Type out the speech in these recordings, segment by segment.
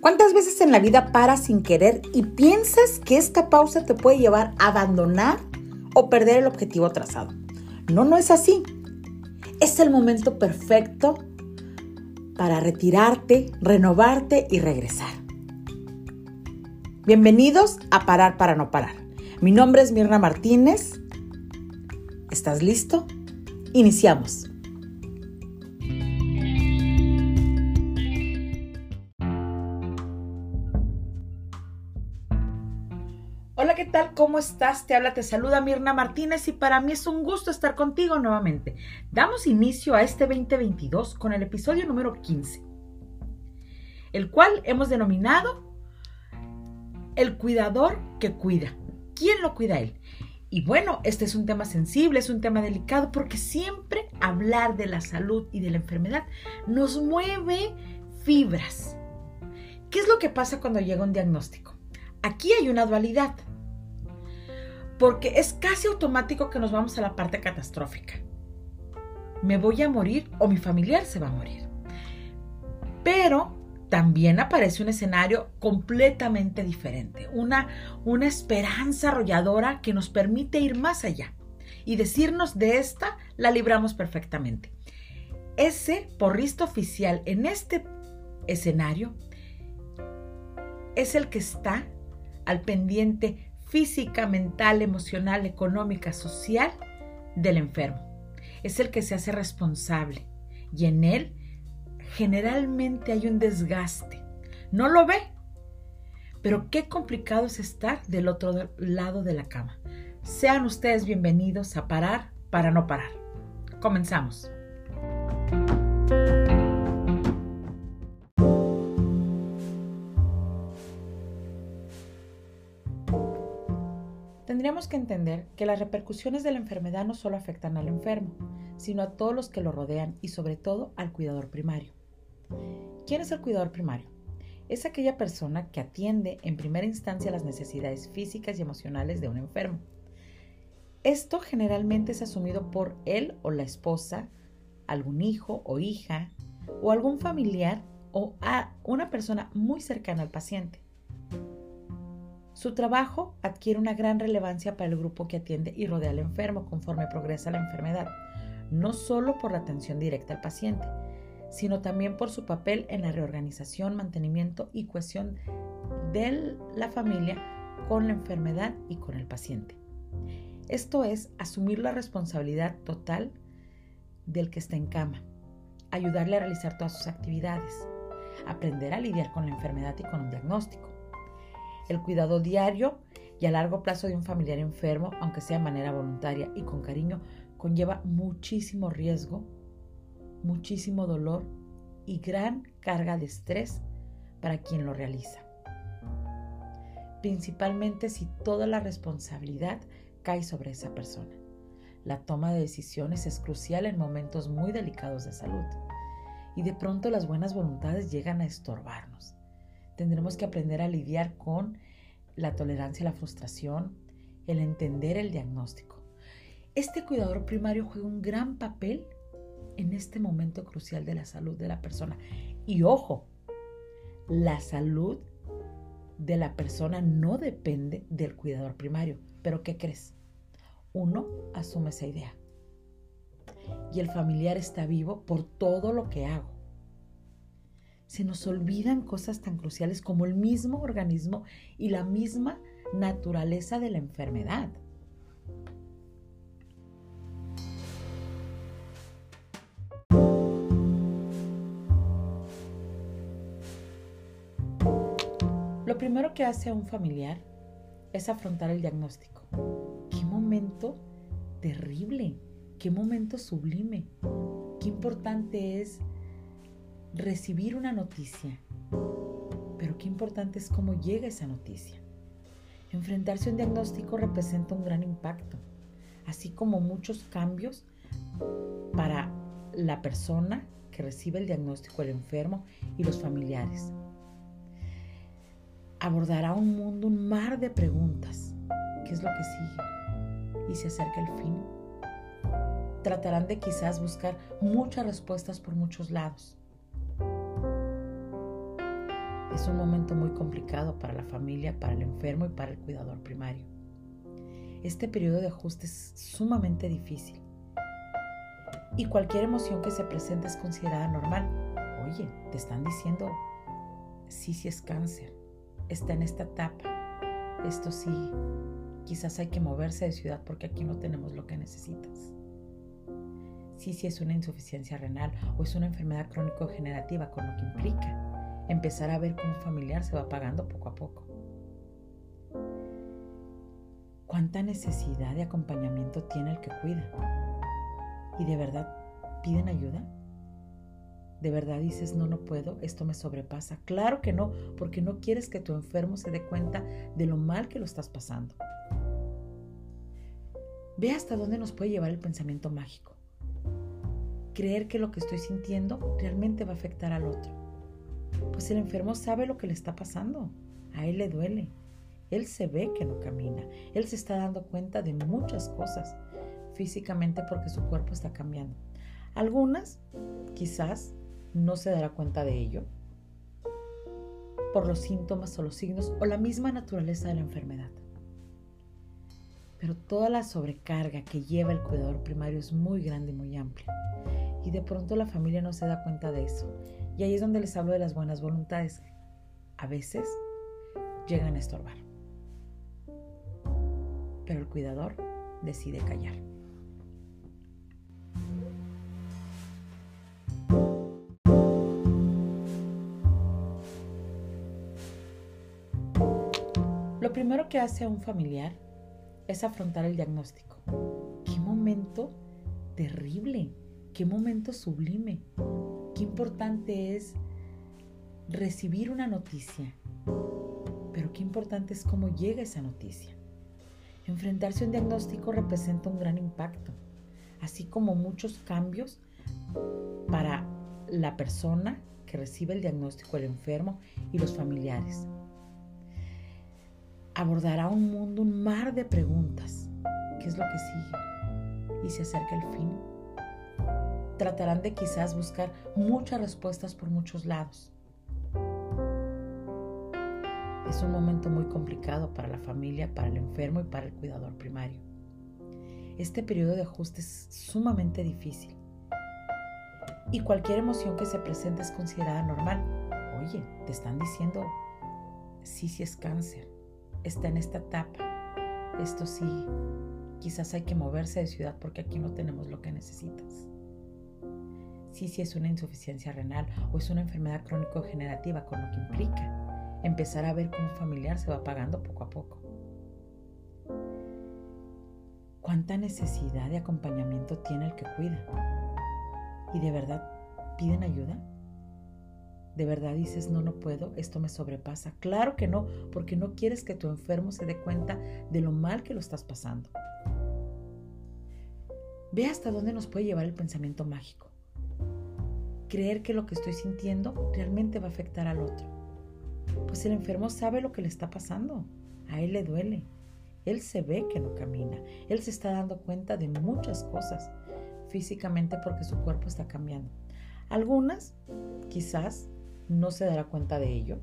¿Cuántas veces en la vida paras sin querer y piensas que esta pausa te puede llevar a abandonar o perder el objetivo trazado? No, no es así. Es el momento perfecto para retirarte, renovarte y regresar. Bienvenidos a Parar para no parar. Mi nombre es Mirna Martínez. ¿Estás listo? Iniciamos. ¿Cómo estás? Te habla, te saluda Mirna Martínez y para mí es un gusto estar contigo nuevamente. Damos inicio a este 2022 con el episodio número 15, el cual hemos denominado El cuidador que cuida. ¿Quién lo cuida él? Y bueno, este es un tema sensible, es un tema delicado porque siempre hablar de la salud y de la enfermedad nos mueve fibras. ¿Qué es lo que pasa cuando llega un diagnóstico? Aquí hay una dualidad porque es casi automático que nos vamos a la parte catastrófica. Me voy a morir o mi familiar se va a morir. Pero también aparece un escenario completamente diferente, una, una esperanza arrolladora que nos permite ir más allá y decirnos de esta la libramos perfectamente. Ese porrista oficial en este escenario es el que está al pendiente física, mental, emocional, económica, social del enfermo. Es el que se hace responsable y en él generalmente hay un desgaste. No lo ve, pero qué complicado es estar del otro lado de la cama. Sean ustedes bienvenidos a parar para no parar. Comenzamos. Tendríamos que entender que las repercusiones de la enfermedad no solo afectan al enfermo, sino a todos los que lo rodean y sobre todo al cuidador primario. ¿Quién es el cuidador primario? Es aquella persona que atiende en primera instancia las necesidades físicas y emocionales de un enfermo. Esto generalmente es asumido por él o la esposa, algún hijo o hija, o algún familiar o a una persona muy cercana al paciente. Su trabajo adquiere una gran relevancia para el grupo que atiende y rodea al enfermo conforme progresa la enfermedad, no solo por la atención directa al paciente, sino también por su papel en la reorganización, mantenimiento y cohesión de la familia con la enfermedad y con el paciente. Esto es asumir la responsabilidad total del que está en cama, ayudarle a realizar todas sus actividades, aprender a lidiar con la enfermedad y con un diagnóstico, el cuidado diario y a largo plazo de un familiar enfermo, aunque sea de manera voluntaria y con cariño, conlleva muchísimo riesgo, muchísimo dolor y gran carga de estrés para quien lo realiza. Principalmente si toda la responsabilidad cae sobre esa persona. La toma de decisiones es crucial en momentos muy delicados de salud y de pronto las buenas voluntades llegan a estorbarnos tendremos que aprender a lidiar con la tolerancia la frustración, el entender el diagnóstico. Este cuidador primario juega un gran papel en este momento crucial de la salud de la persona. Y ojo, la salud de la persona no depende del cuidador primario. Pero ¿qué crees? Uno asume esa idea. Y el familiar está vivo por todo lo que hago se nos olvidan cosas tan cruciales como el mismo organismo y la misma naturaleza de la enfermedad. Lo primero que hace a un familiar es afrontar el diagnóstico. Qué momento terrible, qué momento sublime, qué importante es recibir una noticia, pero qué importante es cómo llega esa noticia. Enfrentarse a un diagnóstico representa un gran impacto, así como muchos cambios para la persona que recibe el diagnóstico, el enfermo y los familiares. Abordará un mundo, un mar de preguntas. ¿Qué es lo que sigue? Y se acerca el fin. Tratarán de quizás buscar muchas respuestas por muchos lados Es un momento muy complicado para la familia, para el enfermo y para el cuidador primario. Este periodo de ajuste es sumamente difícil y cualquier emoción que se presente es considerada normal. Oye, te están diciendo, sí, sí es cáncer, está en esta etapa, esto sí, quizás hay que moverse de ciudad porque aquí no tenemos lo que necesitas. Sí, sí es una insuficiencia renal o es una enfermedad crónico-degenerativa, con lo que implica empezar a ver cómo un familiar se va pagando poco a poco. ¿Cuánta necesidad de acompañamiento tiene el que cuida? ¿Y de verdad piden ayuda? ¿De verdad dices, no, no puedo, esto me sobrepasa? Claro que no, porque no quieres que tu enfermo se dé cuenta de lo mal que lo estás pasando. Ve hasta dónde nos puede llevar el pensamiento mágico. Creer que lo que estoy sintiendo realmente va a afectar al otro. Pues el enfermo sabe lo que le está pasando. A él le duele. Él se ve que no camina. Él se está dando cuenta de muchas cosas físicamente porque su cuerpo está cambiando. Algunas quizás no se dará cuenta de ello por los síntomas o los signos o la misma naturaleza de la enfermedad. Pero toda la sobrecarga que lleva el cuidador primario es muy grande y muy amplia. Y de pronto la familia no se da cuenta de eso. Y ahí es donde les hablo de las buenas voluntades. A veces llegan a estorbar. Pero el cuidador decide callar. Lo primero que hace a un familiar es afrontar el diagnóstico. Qué momento terrible, qué momento sublime, qué importante es recibir una noticia, pero qué importante es cómo llega esa noticia. Enfrentarse a un diagnóstico representa un gran impacto, así como muchos cambios para la persona que recibe el diagnóstico, el enfermo y los familiares abordará un mundo, un mar de preguntas. ¿Qué es lo que sigue? Y se acerca el fin. Tratarán de quizás buscar muchas respuestas por muchos lados. Es un momento muy complicado para la familia, para el enfermo y para el cuidador primario. Este periodo de ajuste es sumamente difícil y cualquier emoción que se presente es considerada normal. Oye, te están diciendo, sí, sí es cáncer, está en esta etapa. Esto sí, quizás hay que moverse de ciudad porque aquí no tenemos lo que necesitas. Sí, sí es una insuficiencia renal o es una enfermedad crónico-degenerativa, con lo que implica empezar a ver cómo un familiar se va pagando poco a poco. ¿Cuánta necesidad de acompañamiento tiene el que cuida? ¿Y de verdad piden ayuda? ¿De verdad dices, no, no puedo, esto me sobrepasa? Claro que no, porque no quieres que tu enfermo se dé cuenta de lo mal que lo estás pasando. Ve hasta dónde nos puede llevar el pensamiento mágico. Creer que lo que estoy sintiendo realmente va a afectar al otro. Pues el enfermo sabe lo que le está pasando. A él le duele. Él se ve que no camina. Él se está dando cuenta de muchas cosas físicamente porque su cuerpo está cambiando. Algunas, quizás, no se dará cuenta de ello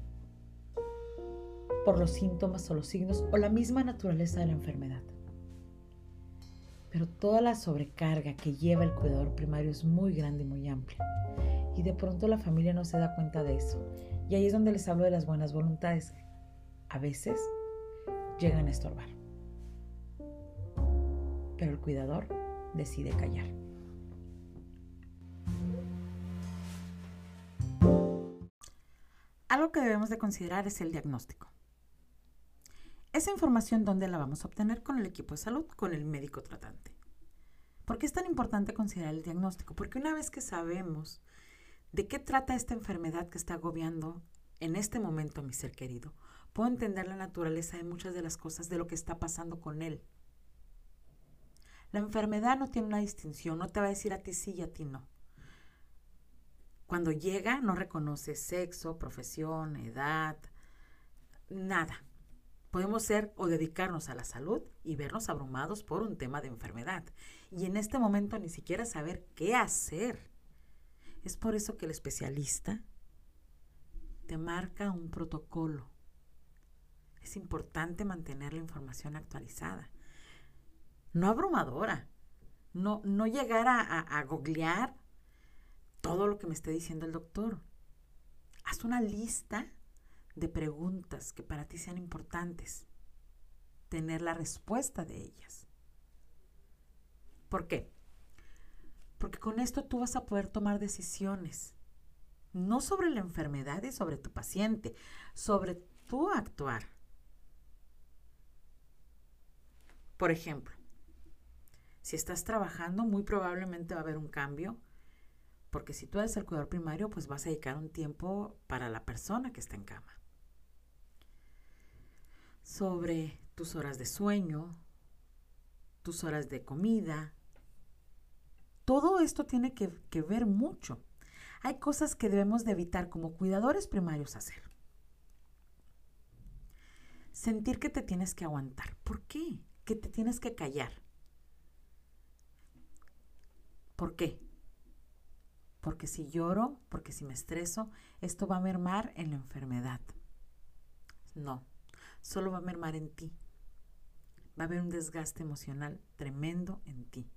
por los síntomas o los signos o la misma naturaleza de la enfermedad. Pero toda la sobrecarga que lleva el cuidador primario es muy grande y muy amplia. Y de pronto la familia no se da cuenta de eso. Y ahí es donde les hablo de las buenas voluntades. A veces llegan a estorbar. Pero el cuidador decide callar. Algo que debemos de considerar es el diagnóstico. Esa información, ¿dónde la vamos a obtener? Con el equipo de salud, con el médico tratante. ¿Por qué es tan importante considerar el diagnóstico? Porque una vez que sabemos de qué trata esta enfermedad que está agobiando en este momento a mi ser querido, puedo entender la naturaleza de muchas de las cosas de lo que está pasando con él. La enfermedad no tiene una distinción, no te va a decir a ti sí y a ti no. Cuando llega no reconoce sexo, profesión, edad, nada. Podemos ser o dedicarnos a la salud y vernos abrumados por un tema de enfermedad. Y en este momento ni siquiera saber qué hacer. Es por eso que el especialista te marca un protocolo. Es importante mantener la información actualizada. No abrumadora. No, no llegar a, a, a googlear todo lo que me esté diciendo el doctor. Haz una lista de preguntas que para ti sean importantes. Tener la respuesta de ellas. ¿Por qué? Porque con esto tú vas a poder tomar decisiones. No sobre la enfermedad y sobre tu paciente, sobre tu actuar. Por ejemplo, si estás trabajando, muy probablemente va a haber un cambio, porque si tú eres el cuidador primario, pues vas a dedicar un tiempo para la persona que está en cama. Sobre tus horas de sueño, tus horas de comida, todo esto tiene que, que ver mucho. Hay cosas que debemos de evitar como cuidadores primarios hacer. Sentir que te tienes que aguantar. ¿Por qué? Que te tienes que callar. ¿Por qué? Porque si lloro, porque si me estreso, esto va a mermar en la enfermedad. No, solo va a mermar en ti. Va a haber un desgaste emocional tremendo en ti.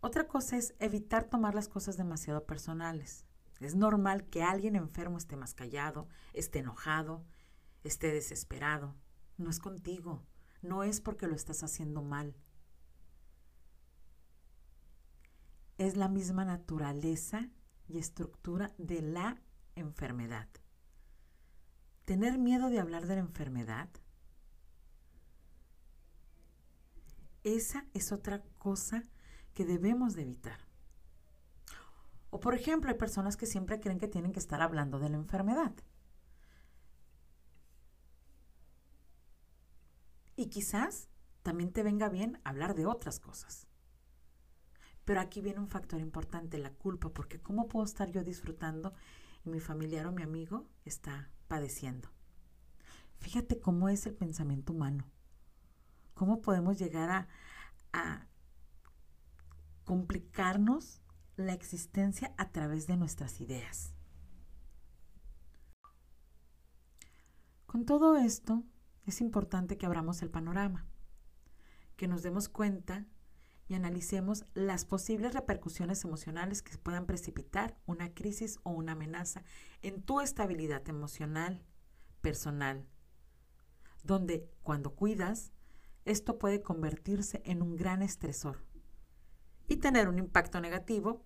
Otra cosa es evitar tomar las cosas demasiado personales. Es normal que alguien enfermo esté más callado, esté enojado, esté desesperado. No es contigo, no es porque lo estás haciendo mal. Es la misma naturaleza y estructura de la enfermedad. Tener miedo de hablar de la enfermedad, esa es otra cosa que debemos de evitar. O por ejemplo, hay personas que siempre creen que tienen que estar hablando de la enfermedad. Y quizás también te venga bien hablar de otras cosas. Pero aquí viene un factor importante, la culpa, porque ¿cómo puedo estar yo disfrutando y mi familiar o mi amigo está padeciendo? Fíjate cómo es el pensamiento humano. ¿Cómo podemos llegar a, a complicarnos la existencia a través de nuestras ideas. Con todo esto, es importante que abramos el panorama, que nos demos cuenta y analicemos las posibles repercusiones emocionales que puedan precipitar una crisis o una amenaza en tu estabilidad emocional, personal, donde cuando cuidas, esto puede convertirse en un gran estresor y tener un impacto negativo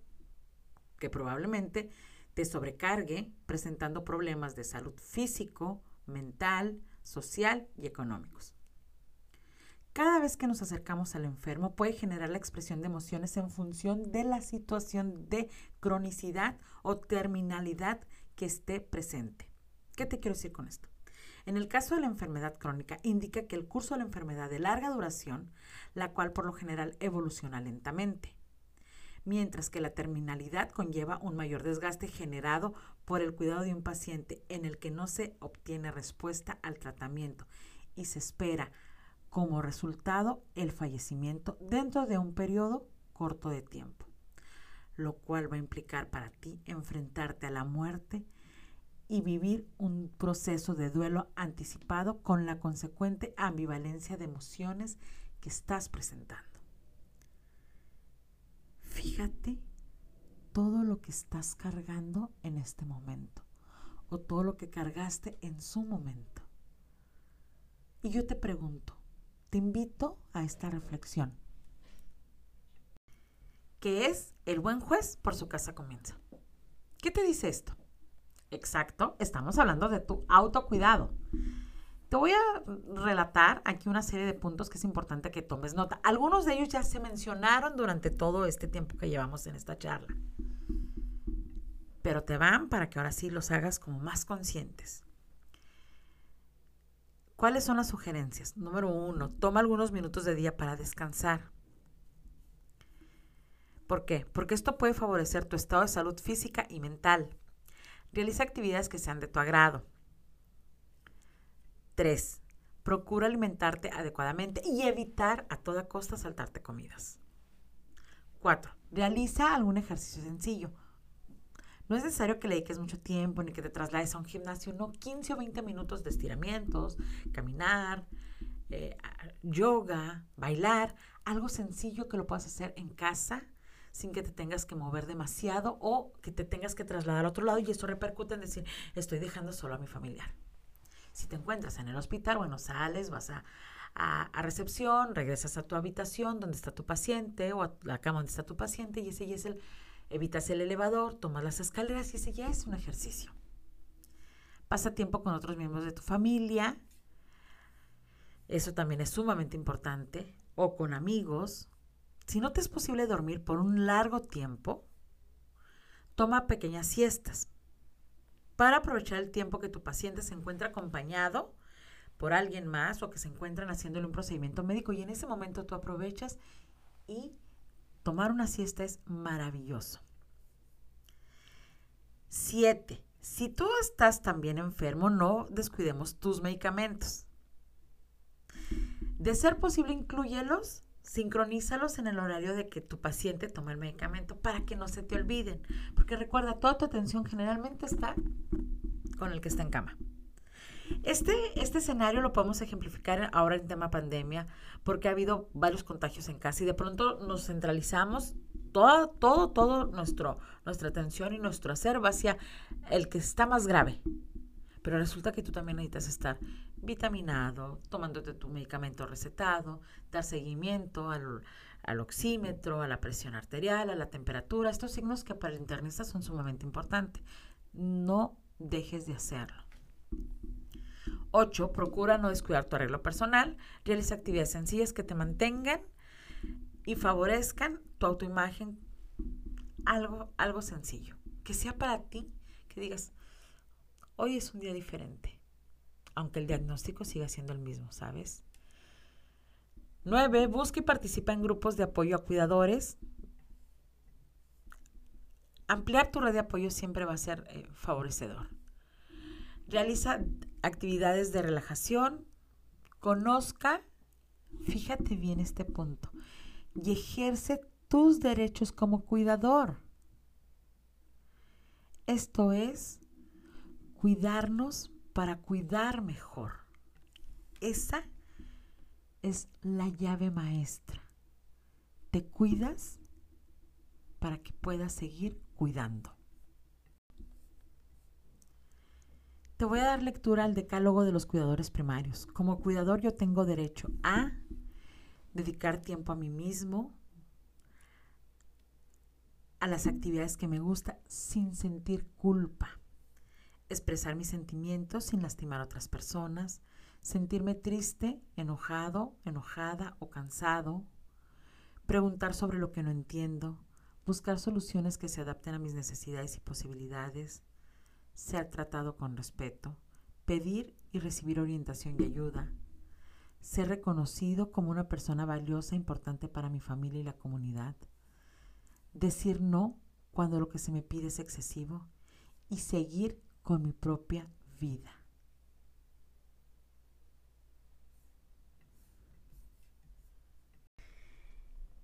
que probablemente te sobrecargue presentando problemas de salud físico, mental, social y económicos. Cada vez que nos acercamos al enfermo puede generar la expresión de emociones en función de la situación de cronicidad o terminalidad que esté presente. ¿Qué te quiero decir con esto? En el caso de la enfermedad crónica, indica que el curso de la enfermedad de larga duración, la cual por lo general evoluciona lentamente, mientras que la terminalidad conlleva un mayor desgaste generado por el cuidado de un paciente en el que no se obtiene respuesta al tratamiento y se espera como resultado el fallecimiento dentro de un periodo corto de tiempo, lo cual va a implicar para ti enfrentarte a la muerte y vivir un proceso de duelo anticipado con la consecuente ambivalencia de emociones que estás presentando. Fíjate todo lo que estás cargando en este momento o todo lo que cargaste en su momento. Y yo te pregunto, te invito a esta reflexión. ¿Qué es el buen juez por su casa comienza? ¿Qué te dice esto? Exacto, estamos hablando de tu autocuidado. Te voy a relatar aquí una serie de puntos que es importante que tomes nota. Algunos de ellos ya se mencionaron durante todo este tiempo que llevamos en esta charla. Pero te van para que ahora sí los hagas como más conscientes. ¿Cuáles son las sugerencias? Número uno, toma algunos minutos de día para descansar. ¿Por qué? Porque esto puede favorecer tu estado de salud física y mental. Realiza actividades que sean de tu agrado. 3. Procura alimentarte adecuadamente y evitar a toda costa saltarte comidas. 4. Realiza algún ejercicio sencillo. No es necesario que le dediques mucho tiempo ni que te traslades a un gimnasio, no 15 o 20 minutos de estiramientos, caminar, eh, yoga, bailar, algo sencillo que lo puedas hacer en casa sin que te tengas que mover demasiado o que te tengas que trasladar a otro lado y eso repercute en decir, estoy dejando solo a mi familiar. Si te encuentras en el hospital, bueno, sales, vas a, a, recepción, regresas a tu habitación donde está tu paciente o a la cama donde está tu paciente y ese ya es el, evitas el elevador, tomas las escaleras y ese ya es un ejercicio. Pasa tiempo con otros miembros de tu familia, eso también es sumamente importante, o con amigos. Si no te es posible dormir por un largo tiempo, toma pequeñas siestas para aprovechar el tiempo que tu paciente se encuentra acompañado por alguien más o que se encuentran haciéndole un procedimiento médico y en ese momento tú aprovechas y tomar una siesta es maravilloso. Siete, si tú estás también enfermo, no descuidemos tus medicamentos. De ser posible, incluyelos, sincronízalos en el horario de que tu paciente tome el medicamento para que no se te olviden. Porque recuerda, toda tu atención generalmente está con el que está en cama. Este, este escenario lo podemos ejemplificar ahora en tema pandemia, porque ha habido varios contagios en casa y de pronto nos centralizamos todo, todo, todo nuestro, nuestra atención y nuestro hacer va hacia el que está más grave. Pero resulta que tú también necesitas estar vitaminado, tomándote tu medicamento recetado, dar seguimiento al, al, oxímetro, a la presión arterial, a la temperatura. Estos signos que para el internista son sumamente importantes. No dejes de hacerlo. 8. Procura no descuidar tu arreglo personal. Realiza actividades sencillas que te mantengan y favorezcan tu autoimagen. Algo, algo sencillo. Que sea para ti, que digas, hoy es un día diferente aunque el diagnóstico siga siendo el mismo, ¿sabes? 9. Busca y participa en grupos de apoyo a cuidadores. Ampliar tu red de apoyo siempre va a ser eh, favorecedor. Realiza actividades de relajación. Conozca, fíjate bien este punto, y ejerce tus derechos como cuidador. Esto es cuidarnos para cuidar mejor. Esa es la llave maestra. Te cuidas para que puedas seguir cuidando. Te voy a dar lectura al decálogo de los cuidadores primarios. Como cuidador yo tengo derecho a dedicar tiempo a mí mismo, a las actividades que me gustan sin sentir culpa. Expresar mis sentimientos sin lastimar a otras personas, sentirme triste, enojado, enojada o cansado, preguntar sobre lo que no entiendo, buscar soluciones que se adapten a mis necesidades y posibilidades, ser tratado con respeto, pedir y recibir orientación y ayuda, ser reconocido como una persona valiosa e importante para mi familia y la comunidad, decir no cuando lo que se me pide es excesivo y seguir con mi propia vida.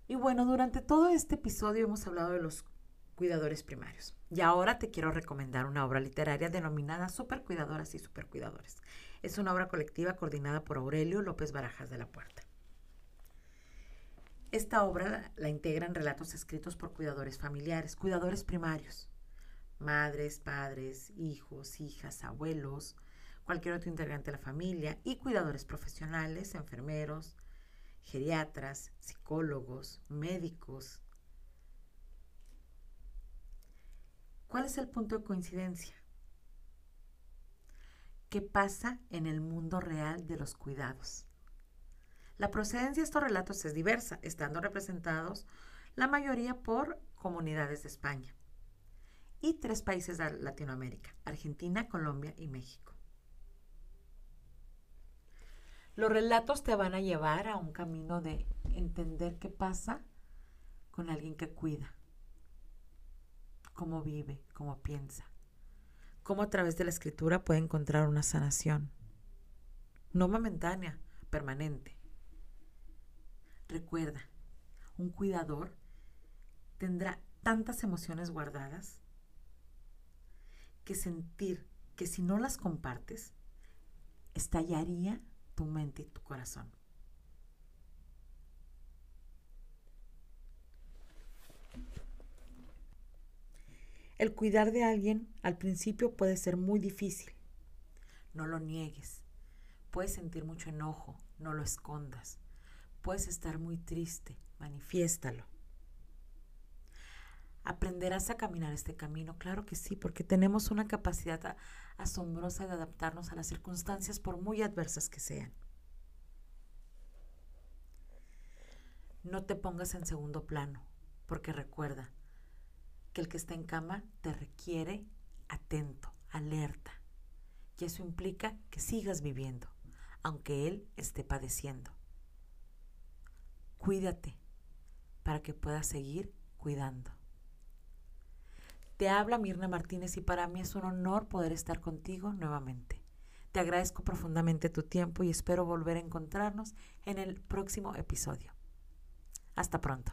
Y bueno, durante todo este episodio hemos hablado de los cuidadores primarios. Y ahora te quiero recomendar una obra literaria denominada Supercuidadoras y Supercuidadores. Es una obra colectiva coordinada por Aurelio López Barajas de la Puerta. Esta obra la integran relatos escritos por cuidadores familiares, cuidadores primarios, madres, padres, hijos, hijas, abuelos, cualquier otro integrante de la familia y cuidadores profesionales, enfermeros, geriatras, psicólogos, médicos. ¿Cuál es el punto de coincidencia? ¿Qué pasa en el mundo real de los cuidados? La procedencia de estos relatos es diversa, estando representados la mayoría por comunidades de España y tres países de Latinoamérica, Argentina, Colombia y México. Los relatos te van a llevar a un camino de entender qué pasa con alguien que cuida, cómo vive, cómo piensa, cómo a través de la escritura puede encontrar una sanación, no momentánea, permanente. Recuerda, un cuidador tendrá tantas emociones guardadas que sentir que si no las compartes, estallaría tu mente y tu corazón. El cuidar de alguien al principio puede ser muy difícil. No lo niegues. Puedes sentir mucho enojo, no lo escondas. Puedes estar muy triste, manifiéstalo. ¿Aprenderás a caminar este camino? Claro que sí, porque tenemos una capacidad asombrosa de adaptarnos a las circunstancias por muy adversas que sean. No te pongas en segundo plano, porque recuerda que el que está en cama te requiere atento, alerta. Y eso implica que sigas viviendo, aunque él esté padeciendo. Cuídate para que puedas seguir cuidando. Te habla Mirna Martínez y para mí es un honor poder estar contigo nuevamente. Te agradezco profundamente tu tiempo y espero volver a encontrarnos en el próximo episodio. Hasta pronto.